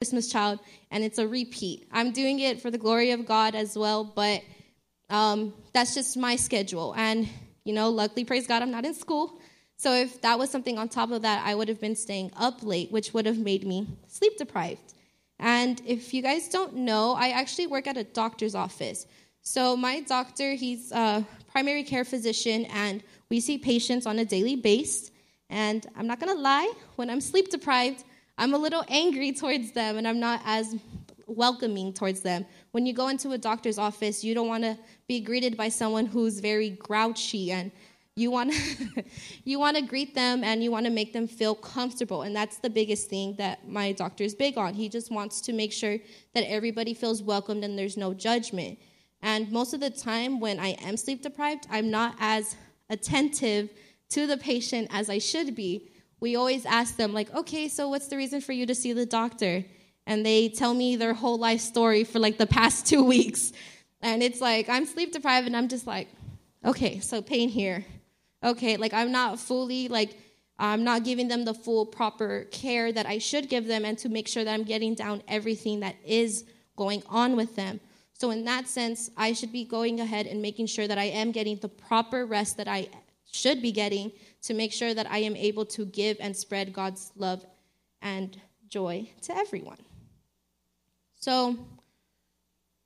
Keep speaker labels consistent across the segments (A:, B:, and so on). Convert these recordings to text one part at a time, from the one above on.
A: Christmas Child, and it's a repeat. I'm doing it for the glory of God as well, but um, that's just my schedule. And, you know, luckily, praise God, I'm not in school. So if that was something on top of that, I would have been staying up late, which would have made me sleep deprived. And if you guys don't know, I actually work at a doctor's office. So my doctor, he's a primary care physician, and we see patients on a daily basis. And I'm not gonna lie, when I'm sleep deprived, I'm a little angry towards them and I'm not as welcoming towards them. When you go into a doctor's office, you don't want to be greeted by someone who's very grouchy and you want to you want to greet them and you want to make them feel comfortable and that's the biggest thing that my doctor is big on. He just wants to make sure that everybody feels welcomed and there's no judgment. And most of the time when I am sleep deprived, I'm not as attentive to the patient as I should be we always ask them, like, okay, so what's the reason for you to see the doctor? And they tell me their whole life story for like the past two weeks. And it's like, I'm sleep deprived, and I'm just like, okay, so pain here. Okay, like I'm not fully, like, I'm not giving them the full proper care that I should give them, and to make sure that I'm getting down everything that is going on with them. So, in that sense, I should be going ahead and making sure that I am getting the proper rest that I should be getting to make sure that I am able to give and spread God's love and joy to everyone. So,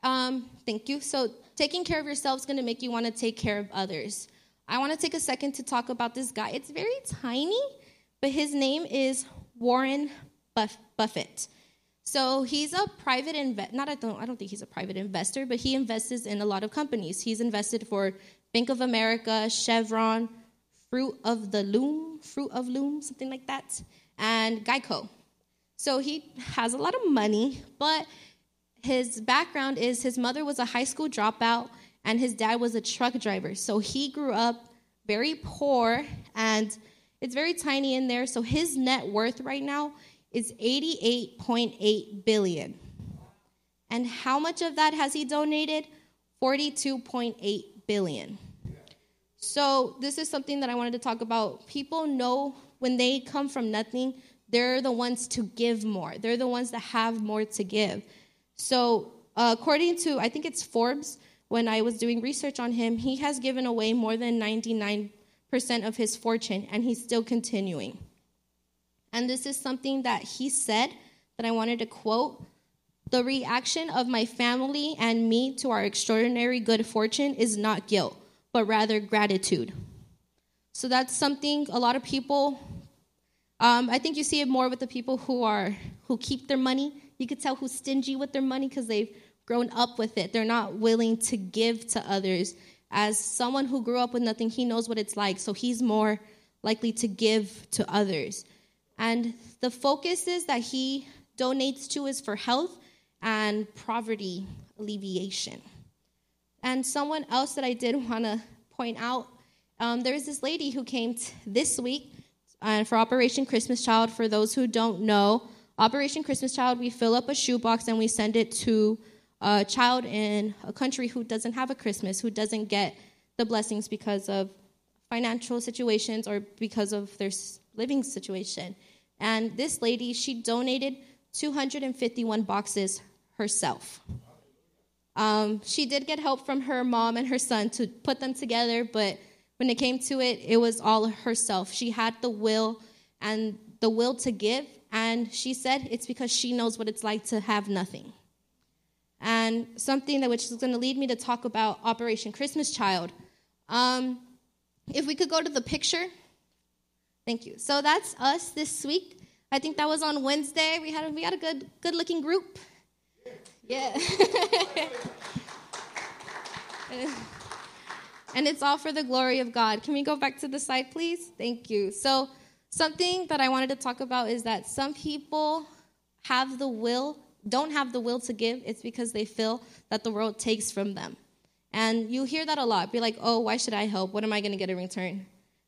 A: um, thank you. So, taking care of yourself is going to make you want to take care of others. I want to take a second to talk about this guy. It's very tiny, but his name is Warren Buff- Buffett. So he's a private invest. Not I don't I don't think he's a private investor, but he invests in a lot of companies. He's invested for Bank of America, Chevron, Fruit of the Loom, Fruit of Loom, something like that, and Geico. So he has a lot of money, but his background is his mother was a high school dropout and his dad was a truck driver. So he grew up very poor and it's very tiny in there. So his net worth right now is 88.8 billion. And how much of that has he donated? 42.8 billion. So, this is something that I wanted to talk about. People know when they come from nothing, they're the ones to give more. They're the ones that have more to give. So, uh, according to, I think it's Forbes, when I was doing research on him, he has given away more than 99% of his fortune, and he's still continuing. And this is something that he said that I wanted to quote. The reaction of my family and me to our extraordinary good fortune is not guilt but rather gratitude. So that's something a lot of people. Um, I think you see it more with the people who are who keep their money. You could tell who's stingy with their money because they've grown up with it. They're not willing to give to others. As someone who grew up with nothing, he knows what it's like. So he's more likely to give to others. And the focus is that he donates to is for health and poverty alleviation. And someone else that I did want to point out um, this lady who came t- this week uh, for Operation Christmas Child. For those who don't know, Operation Christmas Child, we fill up a shoebox and we send it to a child in a country who doesn't have a Christmas, who doesn't get the blessings because of financial situations or because of their living situation. And this lady, she donated 251 boxes herself. Um, she did get help from her mom and her son to put them together, but when it came to it, it was all herself. She had the will and the will to give, and she said it's because she knows what it's like to have nothing. And something that which is going to lead me to talk about Operation Christmas Child. Um, if we could go to the picture, thank you. So that's us this week. I think that was on Wednesday. We had a, we had a good good looking group. Yeah. and it's all for the glory of God. Can we go back to the slide, please? Thank you. So, something that I wanted to talk about is that some people have the will, don't have the will to give. It's because they feel that the world takes from them. And you hear that a lot. Be like, oh, why should I help? What am I going to get in return?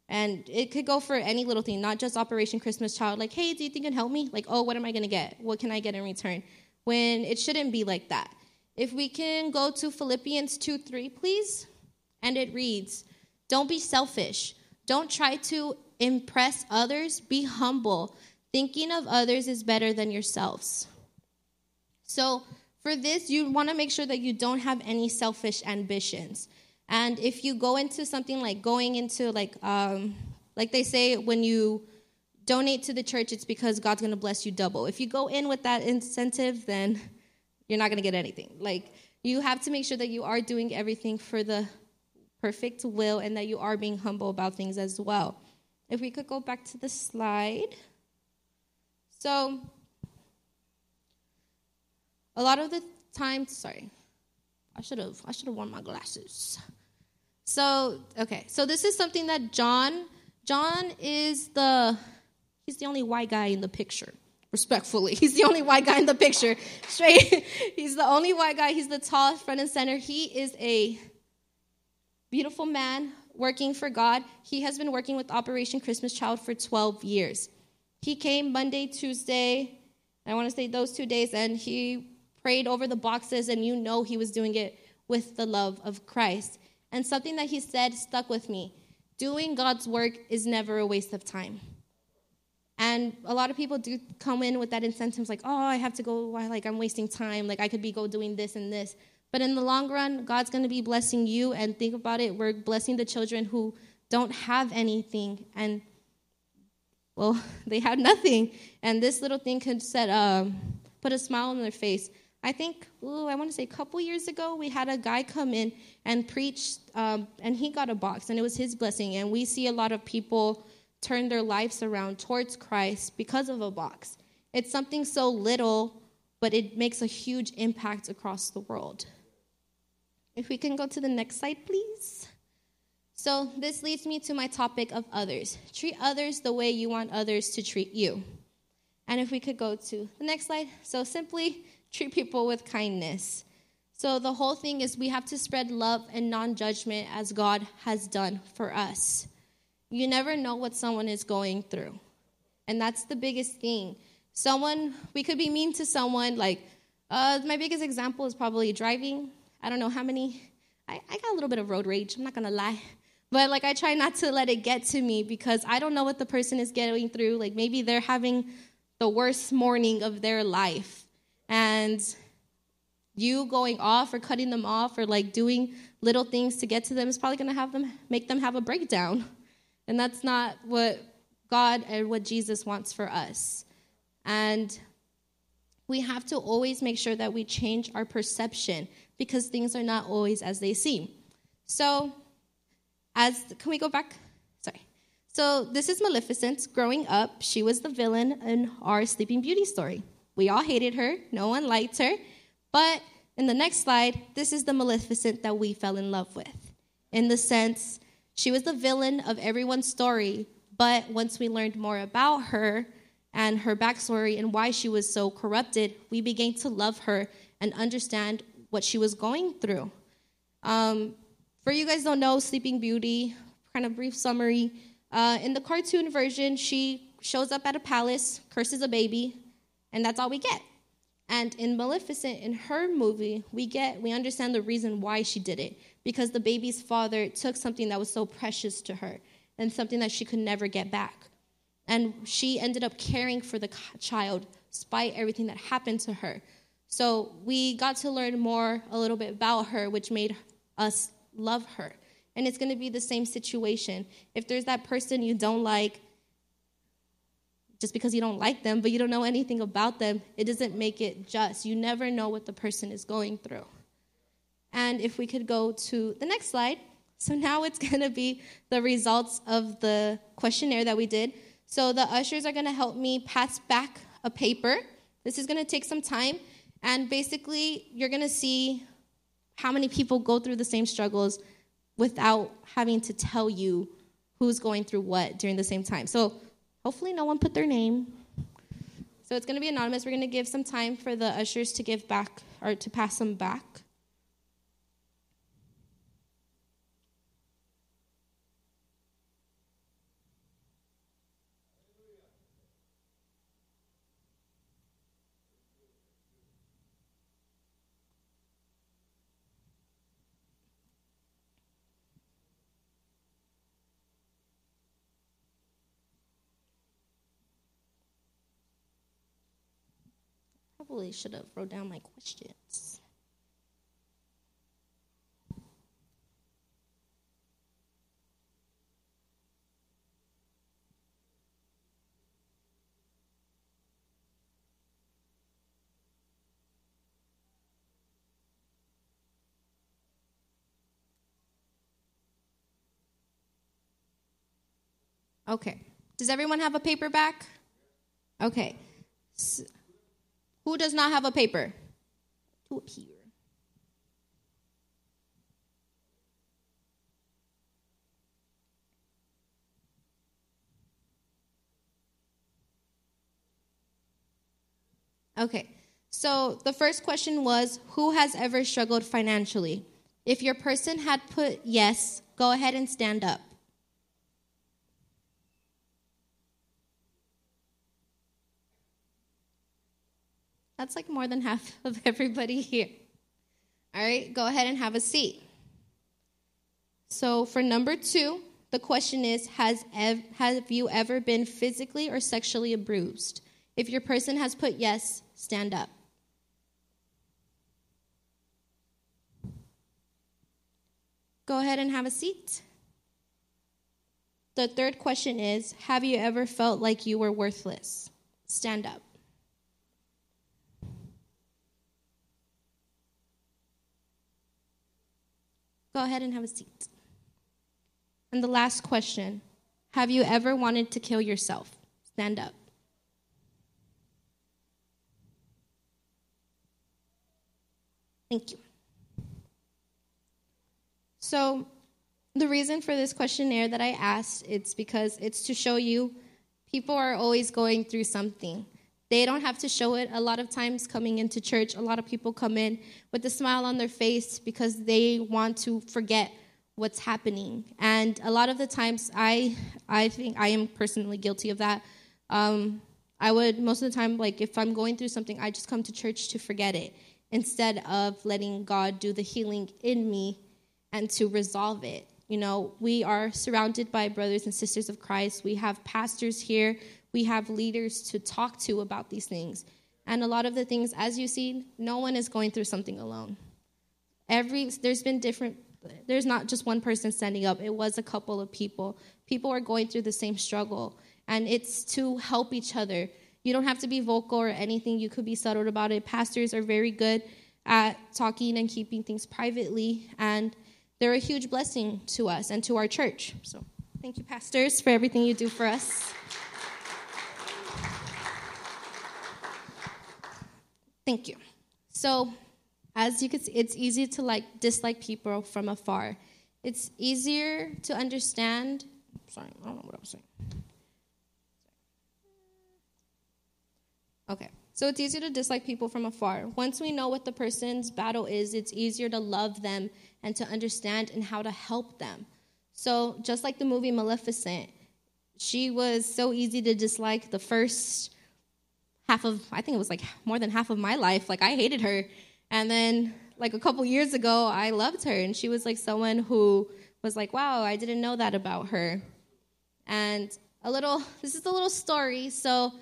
A: And it could go for any little thing, not just Operation Christmas Child. Like, hey, do you think you can help me? Like, oh, what am I going to get? What can I get in return? When it shouldn't be like that. If we can go to Philippians 2 3, please. And it reads Don't be selfish. Don't try to impress others. Be humble. Thinking of others is better than yourselves. So, for this, you want to make sure that you don't have any selfish ambitions. And if you go into something like going into like um, like they say when you donate to the church, it's because God's going to bless you double. If you go in with that incentive, then you're not going to get anything. Like you have to make sure that you are doing everything for the perfect will and that you are being humble about things as well. If we could go back to the slide. So a lot of the time, sorry, I should have I should have worn my glasses. So, okay. So this is something that John John is the he's the only white guy in the picture. Respectfully, he's the only white guy in the picture. Straight, he's the only white guy. He's the tallest front and center. He is a beautiful man working for God. He has been working with Operation Christmas Child for 12 years. He came Monday, Tuesday, I want to say those two days, and he prayed over the boxes, and you know he was doing it with the love of Christ. And something that he said stuck with me doing God's work is never a waste of time. And a lot of people do come in with that incentive, like, oh, I have to go, why, like, I'm wasting time, like, I could be go doing this and this. But in the long run, God's going to be blessing you. And think about it, we're blessing the children who don't have anything. And, well, they have nothing. And this little thing could set, um, put a smile on their face. I think, ooh, I want to say a couple years ago, we had a guy come in and preach, um, and he got a box, and it was his blessing. And we see a lot of people turn their lives around towards Christ because of a box. It's something so little, but it makes a huge impact across the world. If we can go to the next slide, please. So, this leads me to my topic of others. Treat others the way you want others to treat you. And if we could go to the next slide. So, simply, treat people with kindness. So the whole thing is we have to spread love and non judgment as God has done for us. You never know what someone is going through. And that's the biggest thing. Someone, we could be mean to someone, like, uh, my biggest example is probably driving. I don't know how many, I, I got a little bit of road rage, I'm not gonna lie. But like, I try not to let it get to me because I don't know what the person is getting through. Like, maybe they're having the worst morning of their life and you going off or cutting them off or like doing little things to get to them is probably to have them make them have a breakdown and that's not what god and what jesus wants for us. And we have to always make sure that we change our perception because things are not always as they seem. So as can we go back? Sorry. So this is maleficent. Growing up she was the villain in our sleeping beauty story. We all hated her, no one liked her. But in the next slide, this is the Maleficent that we fell in love with. In the sense, she was the villain of everyone's story, but once we learned more about her and her backstory and why she was so corrupted, we began to love her and understand what she was going through. Um, for you guys don't know, Sleeping Beauty, kind of brief summary. Uh, in the cartoon version, she shows up at a palace, curses a baby, and that's all we get. And in Maleficent, in her movie, we get we understand the reason why she did it because the baby's father took something that was so precious to her and something that she could never get back. And she ended up caring for the child despite everything that happened to her. So we got to learn more a little bit about her, which made us love her. And it's going to be the same situation. If there's that person you don't like, just because you don't like them, but you don't know anything about them, it doesn't make it just. You never know what the person is going through. And if we could go to the next slide. So now it's going to be the results of the questionnaire that we did. So the ushers are going to help me pass back a paper. This is going to take some time. And basically, you're going to see how many people go through the same struggles without having to tell you who's going through what during the same time. So Hopefully, no one put their name. So it's going to be anonymous. We're going to give some time for the ushers to give back or to pass them back. Probably should have wrote down my questions. Okay. Does everyone have a paperback? Okay. S- who does not have a paper? To appear. Okay. So the first question was Who has ever struggled financially? If your person had put yes, go ahead and stand up. That's like more than half of everybody here. All right, go ahead and have a seat. So for number two, the question is has ev- have you ever been physically or sexually abused? If your person has put yes, stand up. Go ahead and have a seat. The third question is Have you ever felt like you were worthless? Stand up. Go ahead and have a seat. And the last question Have you ever wanted to kill yourself? Stand up. Thank you. So, the reason for this questionnaire that I asked, it's because it's to show you people are always going through something. They don't have to show it. A lot of times, coming into church, a lot of people come in with a smile on their face because they want to forget what's happening. And a lot of the times, I, I think I am personally guilty of that. Um, I would, most of the time, like if I'm going through something, I just come to church to forget it instead of letting God do the healing in me and to resolve it. You know, we are surrounded by brothers and sisters of Christ. We have pastors here we have leaders to talk to about these things. And a lot of the things, as you see, no one is going through something alone. Every there's been different. There's not just one person standing up. It was a couple of people. People are going through the same struggle, and it's to help each other. You don't have to be vocal or anything. You could be subtle about it. Pastors are very good at talking and keeping things privately, and they're a huge blessing to us and to our church. So, thank you, pastors, for everything you do for us. Thank you. So, as you can see, it's easy to like dislike people from afar. It's easier to understand. Sorry, I don't know what I was saying. Okay. So it's easier to dislike people from afar. Once we know what the person's battle is, it's easier to love them and to understand and how to help them. So just like the movie Maleficent, she was so easy to dislike the first half of I think it was like more than half of my life. Like I hated her. And then like a couple years ago, I loved her and she was like someone who was like, "Wow, I didn't know that about her." And a little this is a little story. So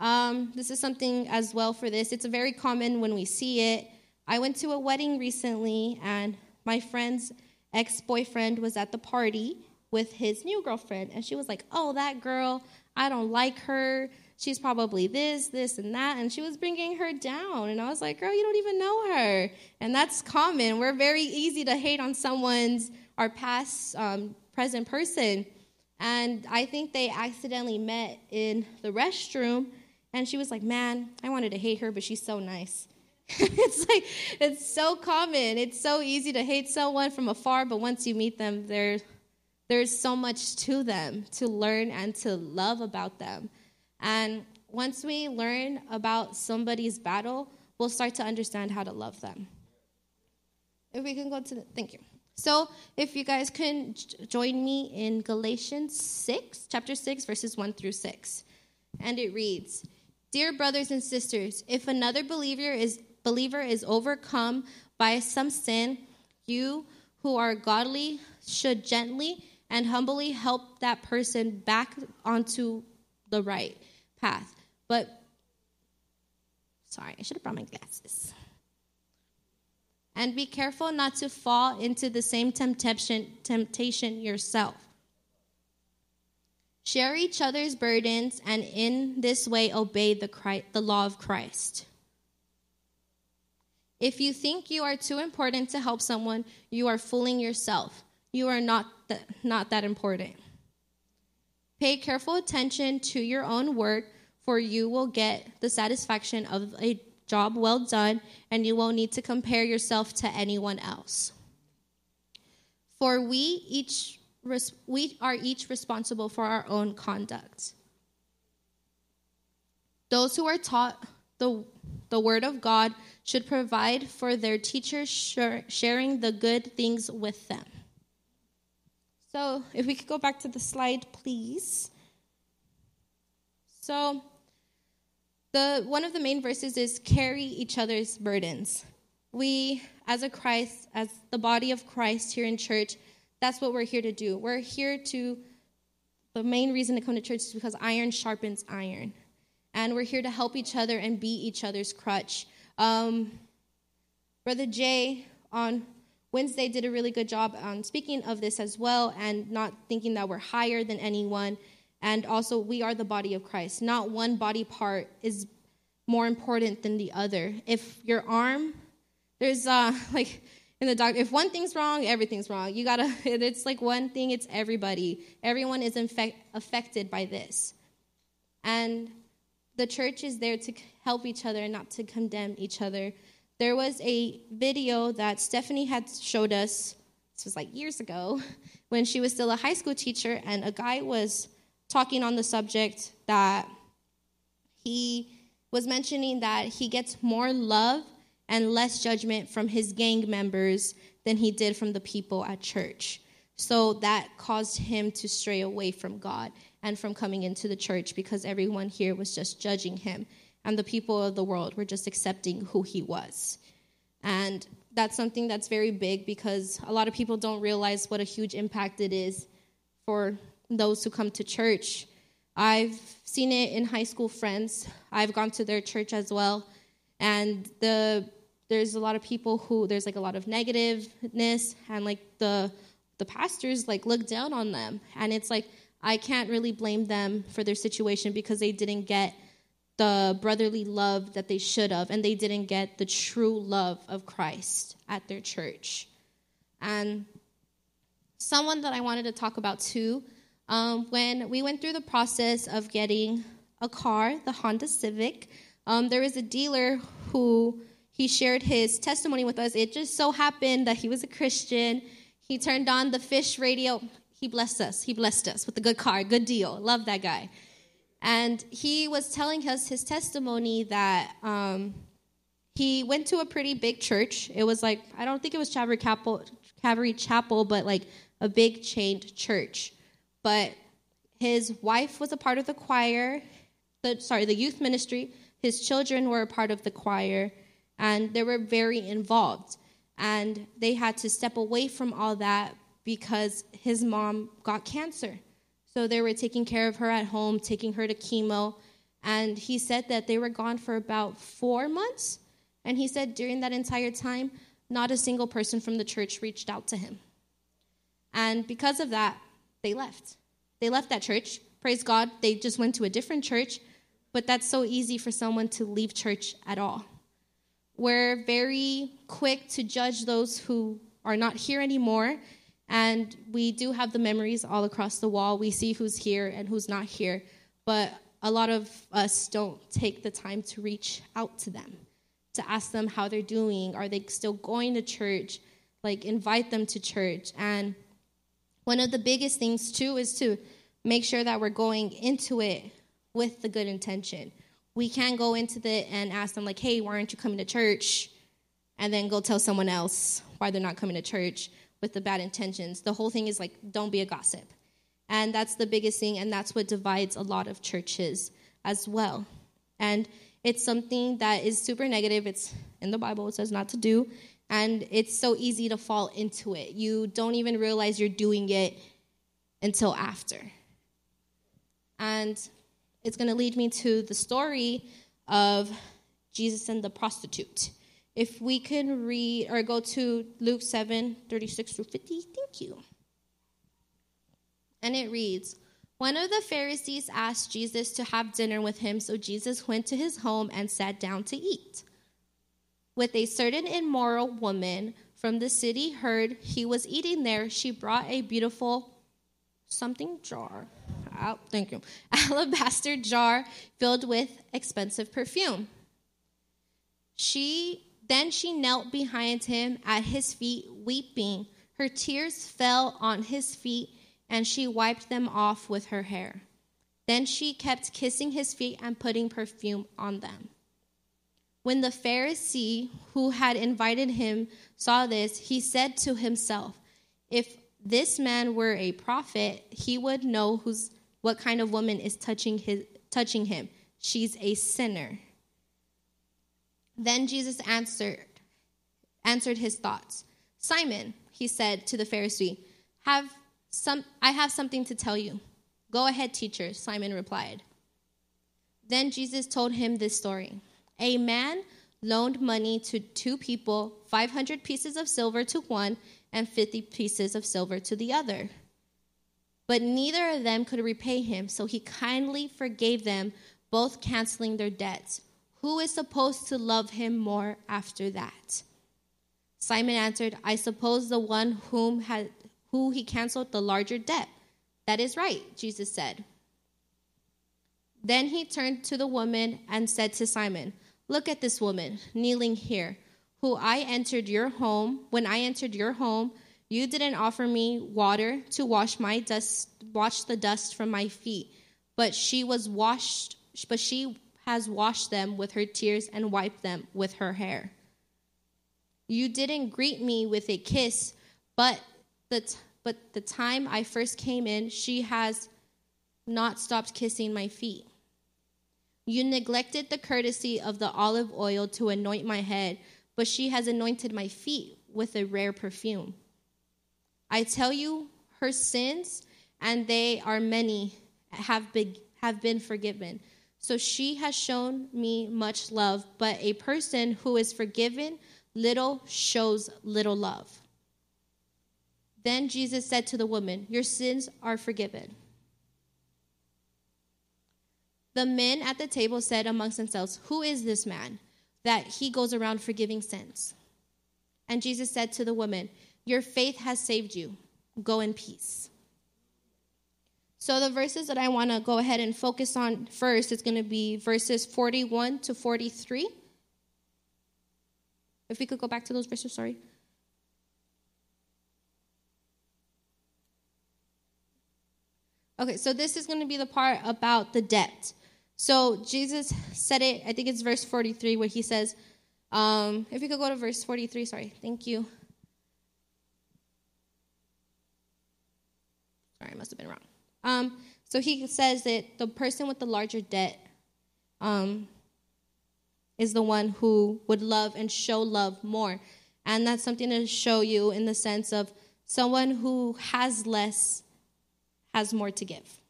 A: um, this is something as well for this. It's very common when we see it. I went to a wedding recently and my friend's ex-boyfriend was at the party with his new girlfriend and she was like, "Oh, that girl, I don't like her she's probably this, this, and that. And she was bringing her down. And I was like, girl, you don't even know her. And that's common. We're very easy to hate on someone's, our past, um, present person. And I think they accidentally met in the restroom. And she was like, man, I wanted to hate her, but she's so nice. it's like, it's so common. It's so easy to hate someone from afar, but once you meet them, there's there's so much to them to learn and to love about them. And once we learn about somebody's battle, we'll start to understand how to love them. If we can go to the, thank you. So, if you guys can join me in Galatians 6, chapter 6, verses 1 through 6. And it reads Dear brothers and sisters, if another believer is, believer is overcome by some sin, you who are godly should gently and humbly help that person back onto the right path. But Sorry, I should have brought my glasses. And be careful not to fall into the same temptation, temptation yourself. Share each other's burdens and in this way obey the, Christ, the law of Christ. If you think you are too important to help someone, you are fooling yourself. You are not, not that important. Pay careful attention to your own work, for you will get the satisfaction of a job well done, and you won't need to compare yourself to anyone else. For we each we are each responsible for our own conduct. Those who are taught the, the word of God should provide for their teachers, sharing the good things with them. So, if we could go back to the slide, please. So, the one of the main verses is carry each other's burdens. We, as a Christ, as the body of Christ here in church, that's what we're here to do. We're here to. The main reason to come to church is because iron sharpens iron, and we're here to help each other and be each other's crutch. Um, Brother Jay on Wednesday did a really good job on speaking of this as well, and not thinking that we're higher than anyone and also, we are the body of Christ. Not one body part is more important than the other. If your arm, there's uh, like in the doctor, if one thing's wrong, everything's wrong. You gotta, it's like one thing, it's everybody. Everyone is infect, affected by this. And the church is there to help each other, and not to condemn each other. There was a video that Stephanie had showed us, this was like years ago, when she was still a high school teacher, and a guy was talking on the subject that he was mentioning that he gets more love and less judgment from his gang members than he did from the people at church. So that caused him to stray away from God and from coming into the church because everyone here was just judging him and the people of the world were just accepting who he was. And that's something that's very big because a lot of people don't realize what a huge impact it is for those who come to church. I've seen it in high school friends. I've gone to their church as well. And the there's a lot of people who there's like a lot of negativeness and like the the pastors like look down on them. And it's like I can't really blame them for their situation because they didn't get the brotherly love that they should have and they didn't get the true love of Christ at their church. And someone that I wanted to talk about too um, when we went through the process of getting a car, the Honda Civic, um, there was a dealer who he shared his testimony with us. It just so happened that he was a Christian. He turned on the fish radio. He blessed us. He blessed us with a good car, good deal. Love that guy. And he was telling us his testimony that um, he went to a pretty big church. It was like, I don't think it was Calvary Chapel, Calvary Chapel, but like a big chained church but his wife was a part of the choir, the, sorry, the youth ministry. His children were a part of the choir, and they were very involved. And they had to step away from all that because his mom got cancer. So they were taking care of her at home, taking her to chemo. And he said that they were gone for about four months. And he said during that entire time, not a single person from the church reached out to him. And because of that, they left. They left that church. Praise God, they just went to a different church, but that's so easy for someone to leave church at all. We're very quick to judge those who are not here anymore, and we do have the memories all across the wall. We see who's here and who's not here, but a lot of us don't take the time to reach out to them, to ask them how they're doing. Are they still going to church? Like, invite them to church. And one of the biggest things, too, is to make sure that we're going into it with the good intention. We can't go into it and ask them, like, hey, why aren't you coming to church? And then go tell someone else why they're not coming to church with the bad intentions. The whole thing is like, don't be a gossip. And that's the biggest thing, and that's what divides a lot of churches as well. And it's something that is super negative. It's in the Bible, it says not to do and it's so easy to fall into it. You don't even realize you're doing it until after. And it's going to lead me to the story of Jesus and the prostitute. If we can read or go to Luke 7 36 through 50, thank you. And it reads One of the Pharisees asked Jesus to have dinner with him, so Jesus went to his home and sat down to eat. With a certain immoral woman from the city heard he was eating there, she brought a beautiful something jar. Oh, thank you. Alabaster jar filled with expensive perfume. She then she knelt behind him at his feet, weeping. Her tears fell on his feet, and she wiped them off with her hair. Then she kept kissing his feet and putting perfume on them. When the Pharisee who had invited him saw this, he said to himself, If this man were a prophet, he would know who's, what kind of woman is touching, his, touching him. She's a sinner. Then Jesus answered, answered his thoughts. Simon, he said to the Pharisee, have some, I have something to tell you. Go ahead, teacher, Simon replied. Then Jesus told him this story. A man loaned money to two people, 500 pieces of silver to one and 50 pieces of silver to the other. But neither of them could repay him, so he kindly forgave them, both canceling their debts. Who is supposed to love him more after that? Simon answered, I suppose the one whom had who he canceled the larger debt. That is right, Jesus said. Then he turned to the woman and said to Simon, Look at this woman kneeling here, who I entered your home. When I entered your home, you didn't offer me water to wash my dust, wash the dust from my feet, but she was washed, but she has washed them with her tears and wiped them with her hair. You didn't greet me with a kiss, but the, t- but the time I first came in, she has not stopped kissing my feet. You neglected the courtesy of the olive oil to anoint my head, but she has anointed my feet with a rare perfume. I tell you, her sins, and they are many, have been, have been forgiven so she has shown me much love, but a person who is forgiven little shows little love. Then Jesus said to the woman, Your sins are forgiven. The men at the table said amongst themselves, Who is this man that he goes around forgiving sins? And Jesus said to the woman, Your faith has saved you. Go in peace. So the verses that I want to go ahead and focus on first is going to be verses 41 to 43. If we could go back to those verses, sorry. Okay, so this is going to be the part about the debt. So Jesus said it, I think it's verse 43, where he says, um, if we could go to verse 43, sorry, thank you. Sorry, I must have been wrong. Um, so he says that the person with the larger debt um, is the one who would love and show love more. And that's something to show you in the sense of someone who has less has more to give.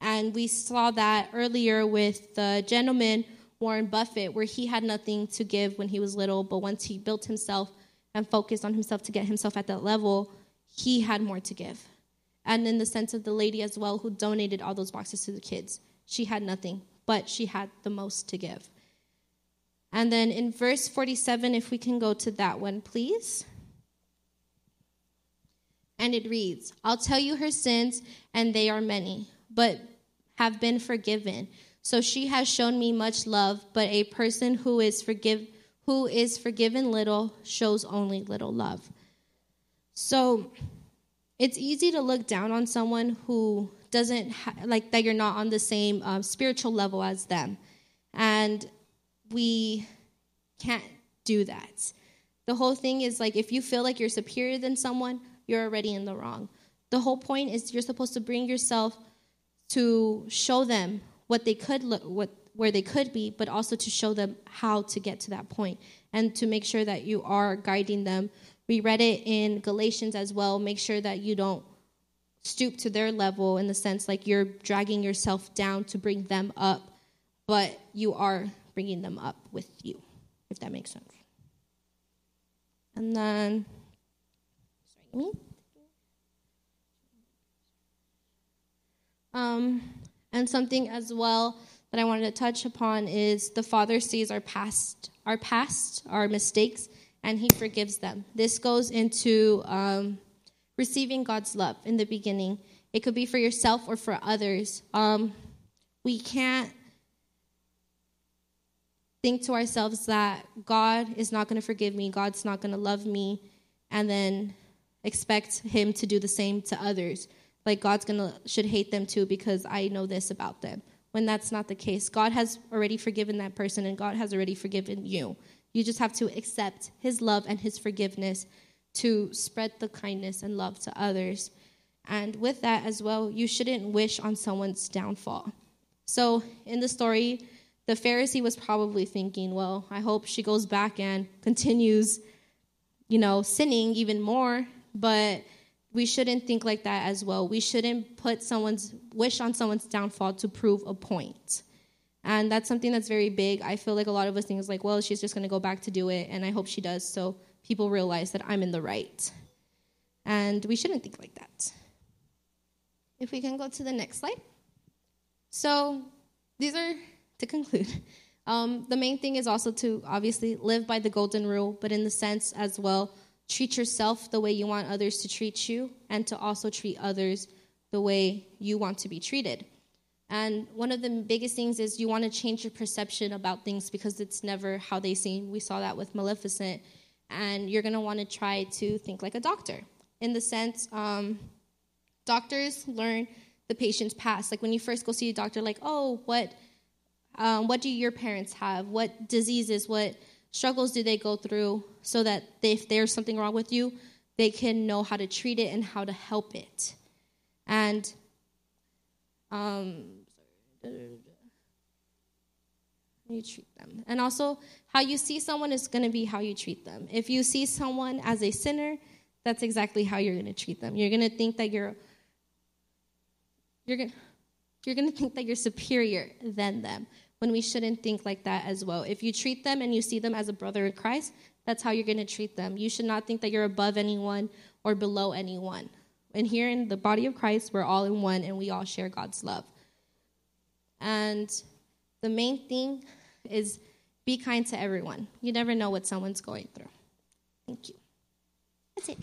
A: And we saw that earlier with the gentleman, Warren Buffett, where he had nothing to give when he was little, but once he built himself and focused on himself to get himself at that level, he had more to give and in the sense of the lady as well who donated all those boxes to the kids. She had nothing, but she had the most to give. And then in verse 47, if we can go to that one, please. And it reads I'll tell you her sins, and they are many, but have been forgiven. So she has shown me much love, but a person who is forgive who is forgiven little shows only little love. So it's easy to look down on someone who doesn't ha- like that you're not on the same um, spiritual level as them and we can't do that the whole thing is like if you feel like you're superior than someone you're already in the wrong the whole point is you're supposed to bring yourself to show them what they could look what where they could be but also to show them how to get to that point and to make sure that you are guiding them we read it in Galatians as well. Make sure that you don't stoop to their level in the sense like you're dragging yourself down to bring them up, but you are bringing them up with you, if that makes sense. And then, sorry, me. Um, and something as well that I wanted to touch upon is the Father sees our past, our past, our mistakes, and He forgives them. This goes into um, receiving God's love in the beginning. It could be for yourself or for others. Um, we can't think to ourselves that God is not going to forgive me, God's not going to love me, and then expect Him to do the same to others. Like God's to should hate them too because I know this about them. When that's not the case, God has already forgiven that person and God has already forgiven you. You just have to accept His love and His forgiveness to spread the kindness and love to others. And with that as well, you shouldn't wish on someone's downfall. So in the story, the Pharisee was probably thinking, well, I hope she goes back and continues, you know, sinning even more. But we shouldn't think like that as well. We shouldn't put someone's wish on someone's downfall to prove a point. And that's something that's very big. I feel like a lot of us think is like, well, she's just going to go back to do it, and I hope she does. So people realize that I'm in the right. And we shouldn't think like that. If we can go to the next slide. So these are to conclude. Um, the main thing is also to obviously live by the golden rule, but in the sense as well, treat yourself the way you want others to treat you, and to also treat others the way you want to be treated. And one of the biggest things is you want to change your perception about things because it's never how they seem. We saw that with Maleficent. And you're going to want to try to think like a doctor. In the sense, um, doctors learn the patient's past. Like when you first go see a doctor, like, oh, what um, what do your parents have? What diseases, what struggles do they go through so that if there's something wrong with you, they can know how to treat it and how to help it. And um, you treat them. And also, how you see someone is going to be how you treat them. If you see someone as a sinner, that's exactly how you're going to treat them. You're going to think that you're you're going you're going to think that you're superior than them when we shouldn't think like that as well. If you treat them and you see them as a brother in Christ, that's how you're going to treat them. You should not think that you're above anyone or below anyone. And here in the body of Christ, we're all in one and we all share God's love. And the main thing is be kind to everyone. You never know what someone's going through. Thank you. That's it.